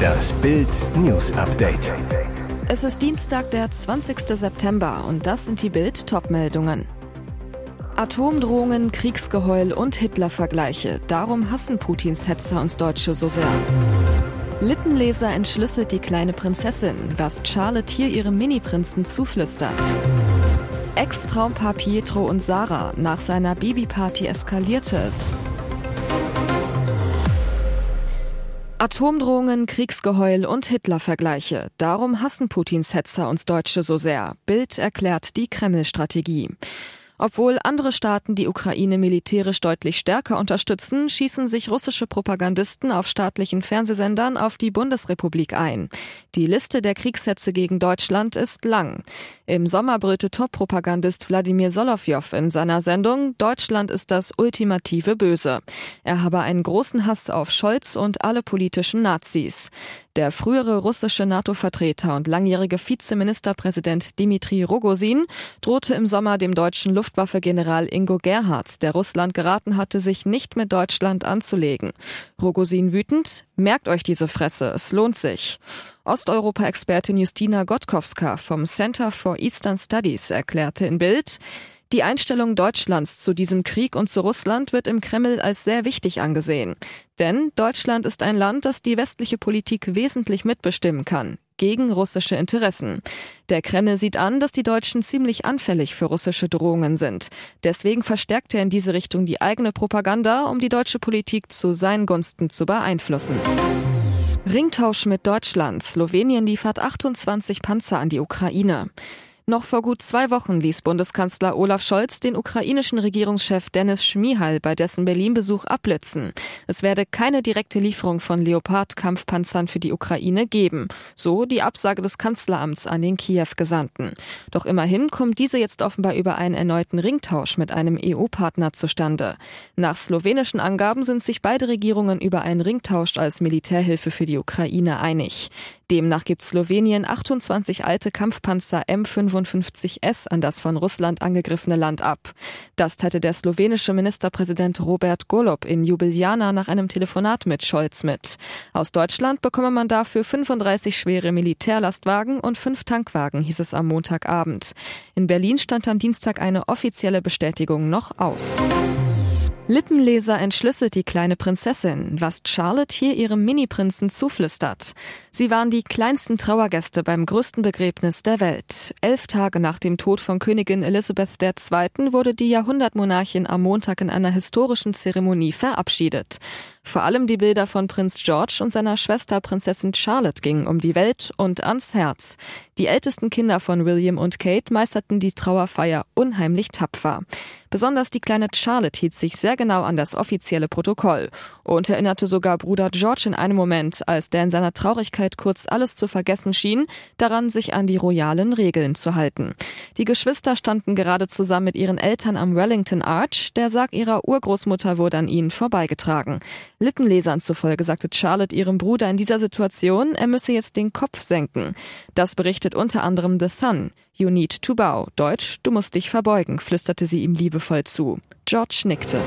Das Bild News Update. Es ist Dienstag, der 20. September und das sind die Bild Topmeldungen. Atomdrohungen, Kriegsgeheul und Hitler-Vergleiche. Darum hassen Putins Hetzer uns Deutsche so sehr. Lippenleser entschlüsselt die kleine Prinzessin, was Charlotte hier ihrem Mini-Prinzen zuflüstert. Ex-Traumpaar Pietro und Sarah. Nach seiner Babyparty eskalierte es. Atomdrohungen, Kriegsgeheul und Hitler-Vergleiche. Darum hassen Putins Hetzer uns Deutsche so sehr. Bild erklärt die Kreml-Strategie. Obwohl andere Staaten die Ukraine militärisch deutlich stärker unterstützen, schießen sich russische Propagandisten auf staatlichen Fernsehsendern auf die Bundesrepublik ein. Die Liste der Kriegshetze gegen Deutschland ist lang. Im Sommer brüllte Top-Propagandist Wladimir Solowjow in seiner Sendung Deutschland ist das ultimative Böse. Er habe einen großen Hass auf Scholz und alle politischen Nazis. Der frühere russische NATO-Vertreter und langjährige Vizeministerpräsident Dmitri Rogosin drohte im Sommer dem deutschen Luftwaffe-General Ingo Gerhards, der Russland geraten hatte, sich nicht mit Deutschland anzulegen. Rogosin wütend, merkt euch diese Fresse, es lohnt sich. Osteuropa-Expertin Justina Gotkowska vom Center for Eastern Studies erklärte in Bild, die Einstellung Deutschlands zu diesem Krieg und zu Russland wird im Kreml als sehr wichtig angesehen. Denn Deutschland ist ein Land, das die westliche Politik wesentlich mitbestimmen kann gegen russische Interessen. Der Kreml sieht an, dass die Deutschen ziemlich anfällig für russische Drohungen sind. Deswegen verstärkt er in diese Richtung die eigene Propaganda, um die deutsche Politik zu seinen Gunsten zu beeinflussen. Ringtausch mit Deutschland. Slowenien liefert 28 Panzer an die Ukraine. Noch vor gut zwei Wochen ließ Bundeskanzler Olaf Scholz den ukrainischen Regierungschef Dennis Schmihal bei dessen Berlin-Besuch abblitzen. Es werde keine direkte Lieferung von Leopard-Kampfpanzern für die Ukraine geben. So die Absage des Kanzleramts an den Kiew-Gesandten. Doch immerhin kommt diese jetzt offenbar über einen erneuten Ringtausch mit einem EU-Partner zustande. Nach slowenischen Angaben sind sich beide Regierungen über einen Ringtausch als Militärhilfe für die Ukraine einig. Demnach gibt Slowenien 28 alte Kampfpanzer M55S an das von Russland angegriffene Land ab. Das teilte der slowenische Ministerpräsident Robert Golob in Jubiliana nach einem Telefonat mit Scholz mit. Aus Deutschland bekomme man dafür 35 schwere Militärlastwagen und fünf Tankwagen, hieß es am Montagabend. In Berlin stand am Dienstag eine offizielle Bestätigung noch aus. Lippenleser entschlüsselt die kleine Prinzessin, was Charlotte hier ihrem Mini-Prinzen zuflüstert. Sie waren die kleinsten Trauergäste beim größten Begräbnis der Welt. Elf Tage nach dem Tod von Königin Elizabeth II. wurde die Jahrhundertmonarchin am Montag in einer historischen Zeremonie verabschiedet. Vor allem die Bilder von Prinz George und seiner Schwester Prinzessin Charlotte gingen um die Welt und ans Herz. Die ältesten Kinder von William und Kate meisterten die Trauerfeier unheimlich tapfer. Besonders die kleine Charlotte hielt sich sehr genau an das offizielle Protokoll und erinnerte sogar Bruder George in einem Moment, als der in seiner Traurigkeit kurz alles zu vergessen schien, daran, sich an die royalen Regeln zu halten. Die Geschwister standen gerade zusammen mit ihren Eltern am Wellington Arch. Der Sarg ihrer Urgroßmutter wurde an ihnen vorbeigetragen. Lippenlesern zufolge sagte Charlotte ihrem Bruder in dieser Situation, er müsse jetzt den Kopf senken. Das berichtet unter anderem The Sun. You need to bow. Deutsch, du musst dich verbeugen, flüsterte sie ihm liebevoll zu. George nickte.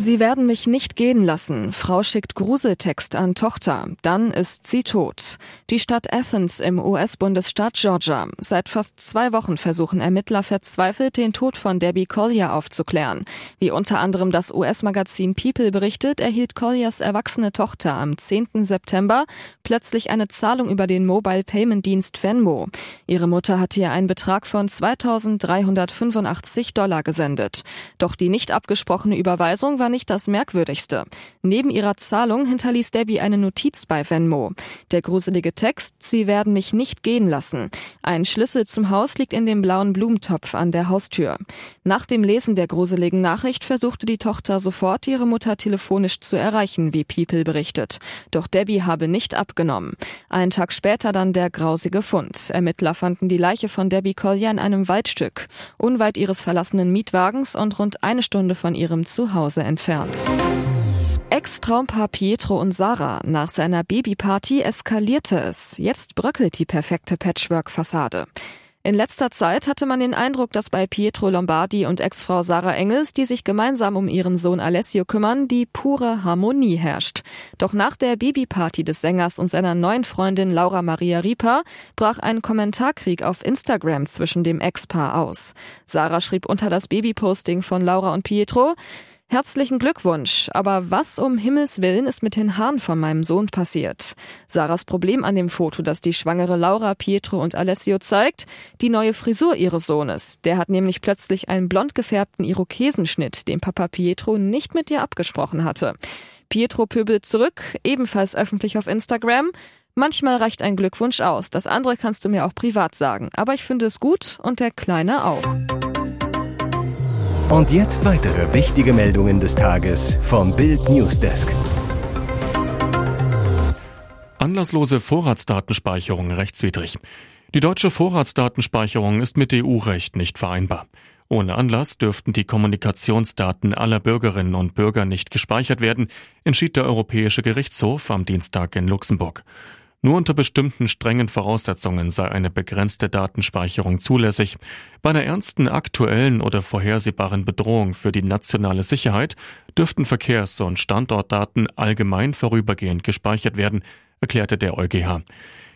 Sie werden mich nicht gehen lassen. Frau schickt Gruseltext an Tochter. Dann ist sie tot. Die Stadt Athens im US-Bundesstaat Georgia. Seit fast zwei Wochen versuchen Ermittler verzweifelt, den Tod von Debbie Collier aufzuklären. Wie unter anderem das US-Magazin People berichtet, erhielt Colliers erwachsene Tochter am 10. September plötzlich eine Zahlung über den Mobile Payment Dienst Venmo. Ihre Mutter hatte ihr einen Betrag von 2385 Dollar gesendet. Doch die nicht abgesprochene Überweisung war war nicht das Merkwürdigste. Neben ihrer Zahlung hinterließ Debbie eine Notiz bei Venmo. Der gruselige Text, Sie werden mich nicht gehen lassen. Ein Schlüssel zum Haus liegt in dem blauen Blumentopf an der Haustür. Nach dem Lesen der gruseligen Nachricht versuchte die Tochter sofort, ihre Mutter telefonisch zu erreichen, wie People berichtet. Doch Debbie habe nicht abgenommen. Einen Tag später dann der grausige Fund. Ermittler fanden die Leiche von Debbie Collier in einem Waldstück, unweit ihres verlassenen Mietwagens und rund eine Stunde von ihrem Zuhause entfernt entfernt. Ex-Traumpaar Pietro und Sarah. Nach seiner Babyparty eskalierte es. Jetzt bröckelt die perfekte Patchwork-Fassade. In letzter Zeit hatte man den Eindruck, dass bei Pietro Lombardi und Ex-Frau Sarah Engels, die sich gemeinsam um ihren Sohn Alessio kümmern, die pure Harmonie herrscht. Doch nach der Babyparty des Sängers und seiner neuen Freundin Laura Maria Rieper brach ein Kommentarkrieg auf Instagram zwischen dem Ex-Paar aus. Sarah schrieb unter das Babyposting von Laura und Pietro, Herzlichen Glückwunsch. Aber was um Himmels Willen ist mit den Haaren von meinem Sohn passiert? Sarahs Problem an dem Foto, das die schwangere Laura, Pietro und Alessio zeigt, die neue Frisur ihres Sohnes. Der hat nämlich plötzlich einen blond gefärbten Irokesenschnitt, den Papa Pietro nicht mit ihr abgesprochen hatte. Pietro pöbelt zurück, ebenfalls öffentlich auf Instagram. Manchmal reicht ein Glückwunsch aus. Das andere kannst du mir auch privat sagen. Aber ich finde es gut und der Kleine auch. Und jetzt weitere wichtige Meldungen des Tages vom Bild Newsdesk. Anlasslose Vorratsdatenspeicherung rechtswidrig. Die deutsche Vorratsdatenspeicherung ist mit EU-Recht nicht vereinbar. Ohne Anlass dürften die Kommunikationsdaten aller Bürgerinnen und Bürger nicht gespeichert werden, entschied der Europäische Gerichtshof am Dienstag in Luxemburg. Nur unter bestimmten strengen Voraussetzungen sei eine begrenzte Datenspeicherung zulässig. Bei einer ernsten aktuellen oder vorhersehbaren Bedrohung für die nationale Sicherheit dürften Verkehrs- und Standortdaten allgemein vorübergehend gespeichert werden, erklärte der EuGH.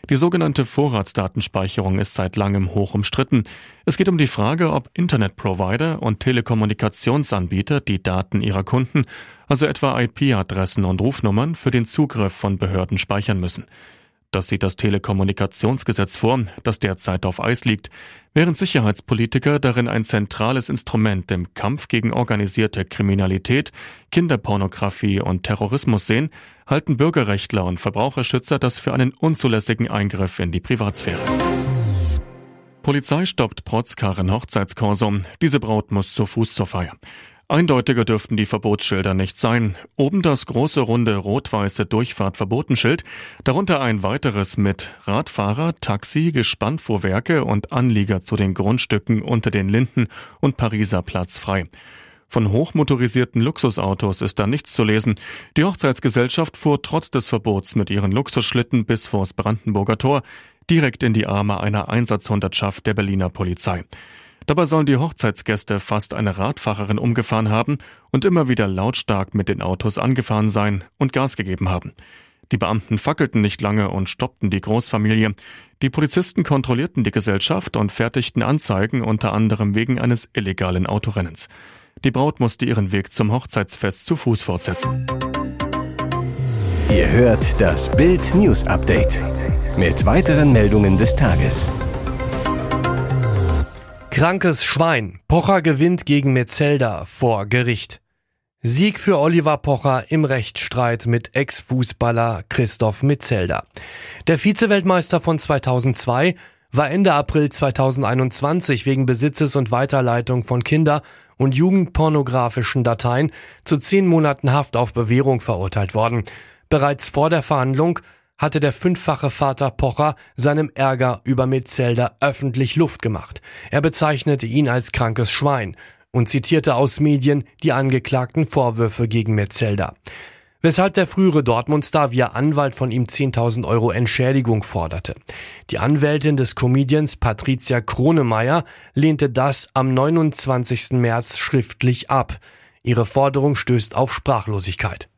Die sogenannte Vorratsdatenspeicherung ist seit langem hoch umstritten. Es geht um die Frage, ob Internetprovider und Telekommunikationsanbieter die Daten ihrer Kunden, also etwa IP-Adressen und Rufnummern, für den Zugriff von Behörden speichern müssen. Das sieht das Telekommunikationsgesetz vor, das derzeit auf Eis liegt, während Sicherheitspolitiker darin ein zentrales Instrument im Kampf gegen organisierte Kriminalität, Kinderpornografie und Terrorismus sehen, halten Bürgerrechtler und Verbraucherschützer das für einen unzulässigen Eingriff in die Privatsphäre. Polizei stoppt Protzkarren Hochzeitskorso. Diese Braut muss zu Fuß zur Feier. Eindeutiger dürften die Verbotsschilder nicht sein. Oben das große runde rot-weiße Durchfahrtverbotenschild, darunter ein weiteres mit Radfahrer, Taxi, Gespannfuhrwerke und Anlieger zu den Grundstücken unter den Linden und Pariser Platz frei. Von hochmotorisierten Luxusautos ist da nichts zu lesen. Die Hochzeitsgesellschaft fuhr trotz des Verbots mit ihren Luxusschlitten bis vors Brandenburger Tor direkt in die Arme einer Einsatzhundertschaft der Berliner Polizei. Dabei sollen die Hochzeitsgäste fast eine Radfahrerin umgefahren haben und immer wieder lautstark mit den Autos angefahren sein und Gas gegeben haben. Die Beamten fackelten nicht lange und stoppten die Großfamilie. Die Polizisten kontrollierten die Gesellschaft und fertigten Anzeigen unter anderem wegen eines illegalen Autorennens. Die Braut musste ihren Weg zum Hochzeitsfest zu Fuß fortsetzen. Ihr hört das Bild News Update mit weiteren Meldungen des Tages. Krankes Schwein. Pocher gewinnt gegen Metzelder vor Gericht. Sieg für Oliver Pocher im Rechtsstreit mit Ex-Fußballer Christoph Metzelder. Der Vizeweltmeister von 2002 war Ende April 2021 wegen Besitzes und Weiterleitung von Kinder- und Jugendpornografischen Dateien zu zehn Monaten Haft auf Bewährung verurteilt worden. Bereits vor der Verhandlung hatte der fünffache Vater Pocher seinem Ärger über Metzelder öffentlich Luft gemacht. Er bezeichnete ihn als krankes Schwein und zitierte aus Medien die angeklagten Vorwürfe gegen Metzelder. Weshalb der frühere Dortmund-Star via Anwalt von ihm 10.000 Euro Entschädigung forderte. Die Anwältin des Comedians Patricia Kronemeyer lehnte das am 29. März schriftlich ab. Ihre Forderung stößt auf Sprachlosigkeit.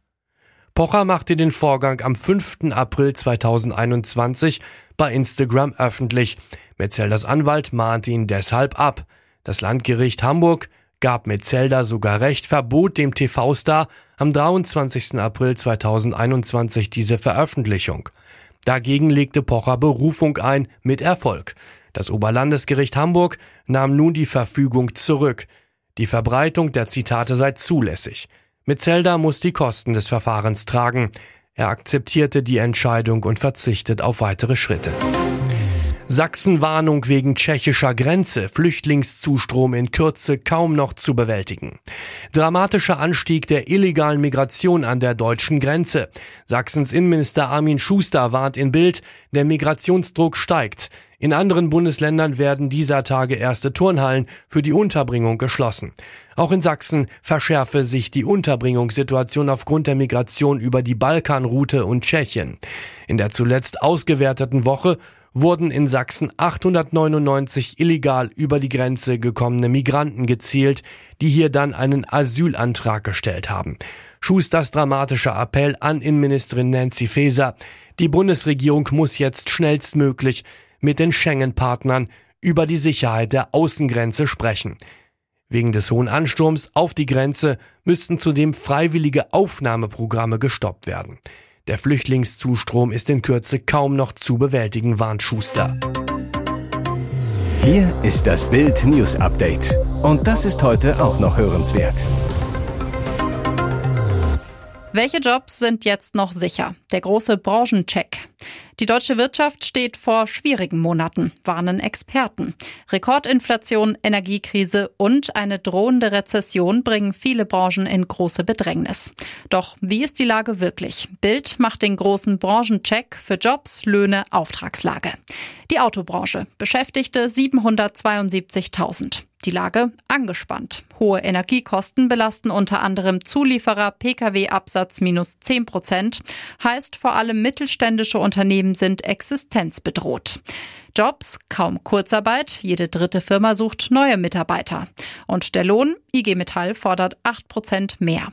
Pocher machte den Vorgang am 5. April 2021 bei Instagram öffentlich. Metzelders Anwalt mahnte ihn deshalb ab. Das Landgericht Hamburg gab Metzelder sogar Recht, verbot dem TV-Star am 23. April 2021 diese Veröffentlichung. Dagegen legte Pocher Berufung ein, mit Erfolg. Das Oberlandesgericht Hamburg nahm nun die Verfügung zurück. Die Verbreitung der Zitate sei zulässig. Metzelder muss die Kosten des Verfahrens tragen. Er akzeptierte die Entscheidung und verzichtet auf weitere Schritte. Sachsen-Warnung wegen tschechischer Grenze, Flüchtlingszustrom in Kürze kaum noch zu bewältigen. Dramatischer Anstieg der illegalen Migration an der deutschen Grenze. Sachsens Innenminister Armin Schuster warnt in Bild, der Migrationsdruck steigt. In anderen Bundesländern werden dieser Tage erste Turnhallen für die Unterbringung geschlossen. Auch in Sachsen verschärfe sich die Unterbringungssituation aufgrund der Migration über die Balkanroute und Tschechien. In der zuletzt ausgewerteten Woche wurden in Sachsen 899 illegal über die Grenze gekommene Migranten gezielt, die hier dann einen Asylantrag gestellt haben. Schusters dramatischer Appell an Innenministerin Nancy Faeser. Die Bundesregierung muss jetzt schnellstmöglich mit den Schengen-Partnern über die Sicherheit der Außengrenze sprechen. Wegen des hohen Ansturms auf die Grenze müssten zudem freiwillige Aufnahmeprogramme gestoppt werden. Der Flüchtlingszustrom ist in Kürze kaum noch zu bewältigen, warnt Schuster. Hier ist das Bild News Update. Und das ist heute auch noch hörenswert. Welche Jobs sind jetzt noch sicher? Der große Branchencheck. Die deutsche Wirtschaft steht vor schwierigen Monaten, warnen Experten. Rekordinflation, Energiekrise und eine drohende Rezession bringen viele Branchen in große Bedrängnis. Doch wie ist die Lage wirklich? Bild macht den großen Branchencheck für Jobs, Löhne, Auftragslage. Die Autobranche beschäftigte 772.000. Die Lage angespannt. Hohe Energiekosten belasten unter anderem Zulieferer, Pkw-Absatz minus 10 Prozent, heißt vor allem mittelständische Unternehmen sind existenzbedroht. Jobs, kaum Kurzarbeit, jede dritte Firma sucht neue Mitarbeiter. Und der Lohn, IG Metall fordert 8 Prozent mehr.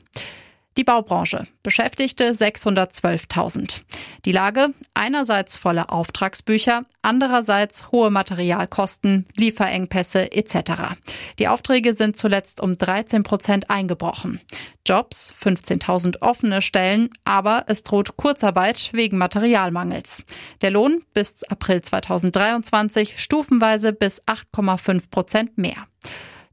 Die Baubranche beschäftigte 612.000. Die Lage einerseits volle Auftragsbücher, andererseits hohe Materialkosten, Lieferengpässe etc. Die Aufträge sind zuletzt um 13 Prozent eingebrochen. Jobs 15.000 offene Stellen, aber es droht Kurzarbeit wegen Materialmangels. Der Lohn bis April 2023 stufenweise bis 8,5 Prozent mehr.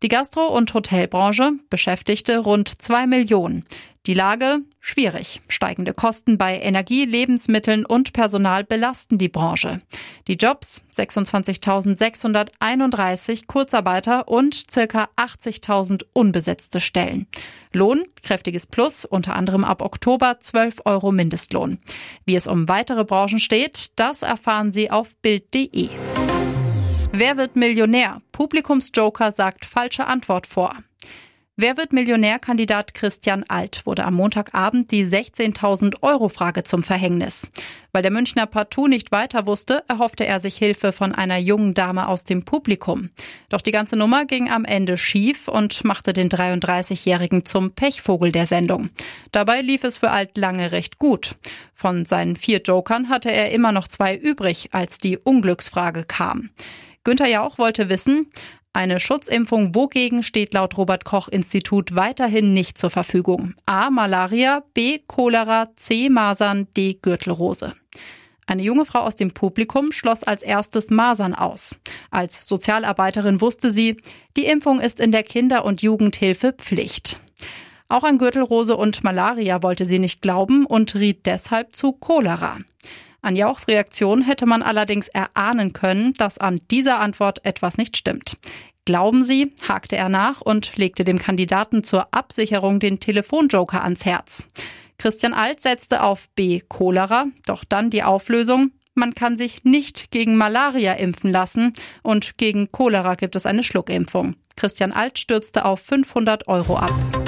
Die Gastro- und Hotelbranche beschäftigte rund zwei Millionen. Die Lage schwierig. Steigende Kosten bei Energie, Lebensmitteln und Personal belasten die Branche. Die Jobs 26.631 Kurzarbeiter und circa 80.000 unbesetzte Stellen. Lohn kräftiges Plus, unter anderem ab Oktober 12 Euro Mindestlohn. Wie es um weitere Branchen steht, das erfahren Sie auf Bild.de. Wer wird Millionär? Publikumsjoker sagt falsche Antwort vor. Wer wird Millionärkandidat Christian Alt wurde am Montagabend die 16.000 Euro Frage zum Verhängnis. Weil der Münchner partout nicht weiter wusste, erhoffte er sich Hilfe von einer jungen Dame aus dem Publikum. Doch die ganze Nummer ging am Ende schief und machte den 33-Jährigen zum Pechvogel der Sendung. Dabei lief es für Alt lange recht gut. Von seinen vier Jokern hatte er immer noch zwei übrig, als die Unglücksfrage kam. Günter Jauch wollte wissen, eine Schutzimpfung wogegen steht laut Robert Koch Institut weiterhin nicht zur Verfügung. A. Malaria, B. Cholera, C. Masern, D. Gürtelrose. Eine junge Frau aus dem Publikum schloss als erstes Masern aus. Als Sozialarbeiterin wusste sie, die Impfung ist in der Kinder- und Jugendhilfe Pflicht. Auch an Gürtelrose und Malaria wollte sie nicht glauben und riet deshalb zu Cholera. An Jauchs Reaktion hätte man allerdings erahnen können, dass an dieser Antwort etwas nicht stimmt. Glauben Sie, hakte er nach und legte dem Kandidaten zur Absicherung den Telefonjoker ans Herz. Christian Alt setzte auf B. Cholera, doch dann die Auflösung, man kann sich nicht gegen Malaria impfen lassen und gegen Cholera gibt es eine Schluckimpfung. Christian Alt stürzte auf 500 Euro ab.